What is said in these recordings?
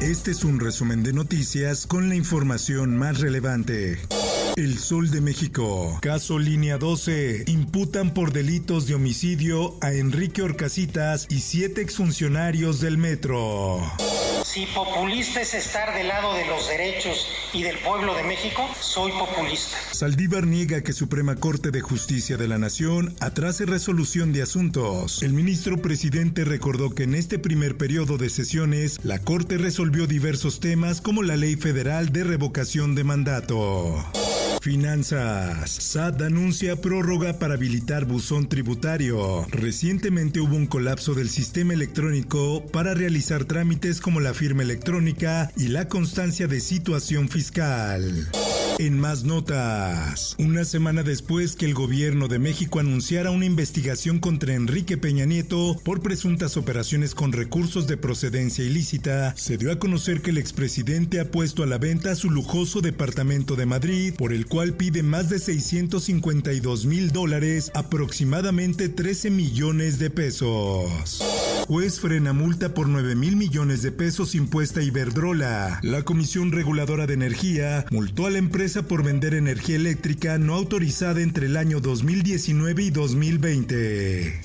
Este es un resumen de noticias con la información más relevante. El Sol de México. Caso Línea 12. Imputan por delitos de homicidio a Enrique Orcasitas y siete exfuncionarios del metro. Si populista es estar del lado de los derechos y del pueblo de México, soy populista. Saldívar niega que Suprema Corte de Justicia de la Nación atrase resolución de asuntos. El ministro presidente recordó que en este primer periodo de sesiones, la Corte resolvió diversos temas como la ley federal de revocación de mandato. Finanzas. SAT anuncia prórroga para habilitar buzón tributario. Recientemente hubo un colapso del sistema electrónico para realizar trámites como la firma electrónica y la constancia de situación fiscal. En más notas, una semana después que el gobierno de México anunciara una investigación contra Enrique Peña Nieto por presuntas operaciones con recursos de procedencia ilícita, se dio a conocer que el expresidente ha puesto a la venta su lujoso departamento de Madrid, por el cual pide más de 652 mil dólares, aproximadamente 13 millones de pesos. Juez frena multa por 9 mil millones de pesos impuesta a Iberdrola. La Comisión Reguladora de Energía multó a la empresa por vender energía eléctrica no autorizada entre el año 2019 y 2020.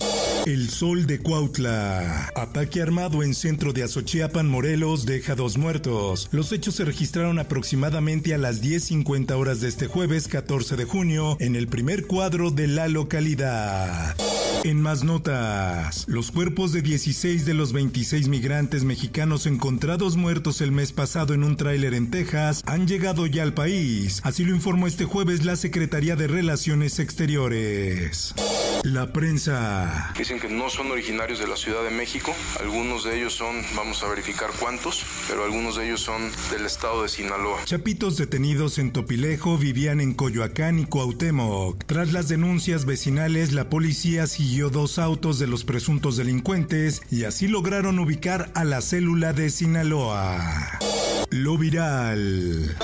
El Sol de Cuautla. Ataque armado en centro de Azochiapan, Morelos, deja dos muertos. Los hechos se registraron aproximadamente a las 10.50 horas de este jueves 14 de junio en el primer cuadro de la localidad. En más notas, los cuerpos de 16 de los 26 migrantes mexicanos encontrados muertos el mes pasado en un tráiler en Texas han llegado ya al país, así lo informó este jueves la Secretaría de Relaciones Exteriores. La prensa. Dicen que no son originarios de la Ciudad de México. Algunos de ellos son, vamos a verificar cuántos, pero algunos de ellos son del estado de Sinaloa. Chapitos detenidos en Topilejo vivían en Coyoacán y Cuauhtémoc. Tras las denuncias vecinales, la policía siguió dos autos de los presuntos delincuentes y así lograron ubicar a la célula de Sinaloa. Lo viral.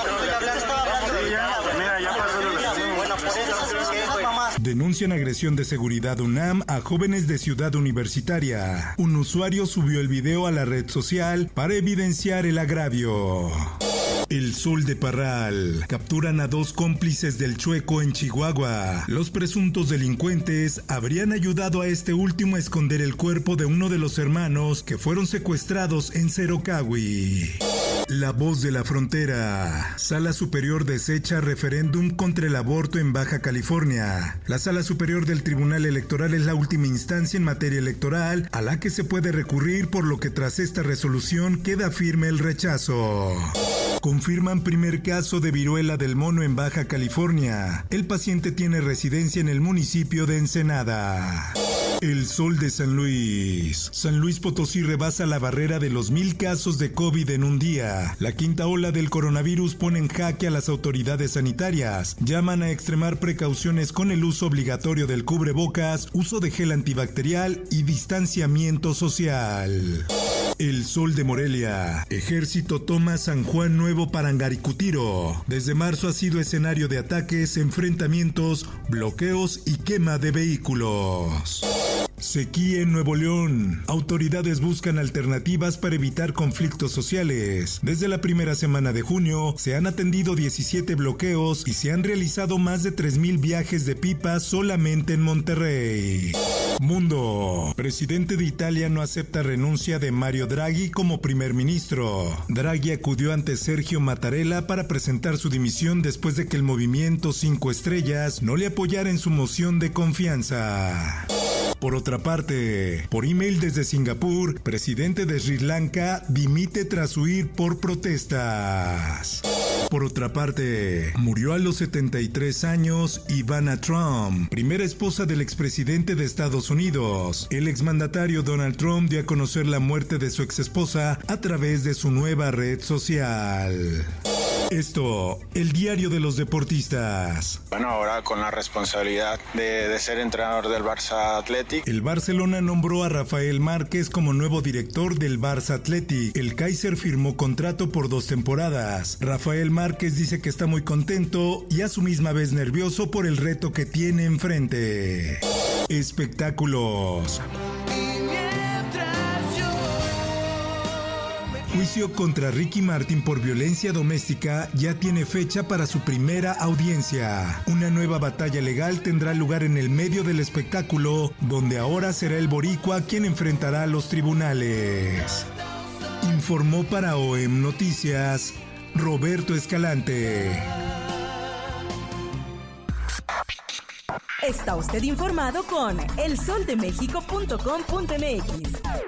Denuncian agresión de seguridad UNAM a jóvenes de Ciudad Universitaria. Un usuario subió el video a la red social para evidenciar el agravio. El Sol de Parral. Capturan a dos cómplices del Chueco en Chihuahua. Los presuntos delincuentes habrían ayudado a este último a esconder el cuerpo de uno de los hermanos que fueron secuestrados en Cerocawi. La voz de la frontera. Sala Superior desecha referéndum contra el aborto en Baja California. La Sala Superior del Tribunal Electoral es la última instancia en materia electoral a la que se puede recurrir por lo que tras esta resolución queda firme el rechazo. Confirman primer caso de viruela del mono en Baja California. El paciente tiene residencia en el municipio de Ensenada. El sol de San Luis. San Luis Potosí rebasa la barrera de los mil casos de COVID en un día. La quinta ola del coronavirus pone en jaque a las autoridades sanitarias. Llaman a extremar precauciones con el uso obligatorio del cubrebocas, uso de gel antibacterial y distanciamiento social. El Sol de Morelia. Ejército toma San Juan Nuevo para Angaricutiro. Desde marzo ha sido escenario de ataques, enfrentamientos, bloqueos y quema de vehículos. Sequía en Nuevo León. Autoridades buscan alternativas para evitar conflictos sociales. Desde la primera semana de junio se han atendido 17 bloqueos y se han realizado más de 3.000 viajes de pipa solamente en Monterrey. Mundo. Presidente de Italia no acepta renuncia de Mario Draghi como primer ministro. Draghi acudió ante Sergio Mattarella para presentar su dimisión después de que el movimiento 5 estrellas no le apoyara en su moción de confianza. Por otra parte, por email desde Singapur, presidente de Sri Lanka dimite tras huir por protestas. Por otra parte, murió a los 73 años Ivana Trump, primera esposa del expresidente de Estados Unidos. El exmandatario Donald Trump dio a conocer la muerte de su exesposa a través de su nueva red social. Esto, el diario de los deportistas. Bueno, ahora con la responsabilidad de, ser entrenador del Barça Athletic. El Barcelona nombró a Rafael Márquez como nuevo director del Barça Athletic. El Kaiser firmó contrato por dos temporadas. Rafael Márquez dice que está muy contento y a su misma vez nervioso por el reto que tiene enfrente. Espectáculos. Juicio contra Ricky Martin por violencia doméstica ya tiene fecha para su primera audiencia. Una nueva batalla legal tendrá lugar en el medio del espectáculo, donde ahora será el boricua quien enfrentará a los tribunales. Informó para OEM Noticias Roberto Escalante. Está usted informado con elsoldemexico.com.mx.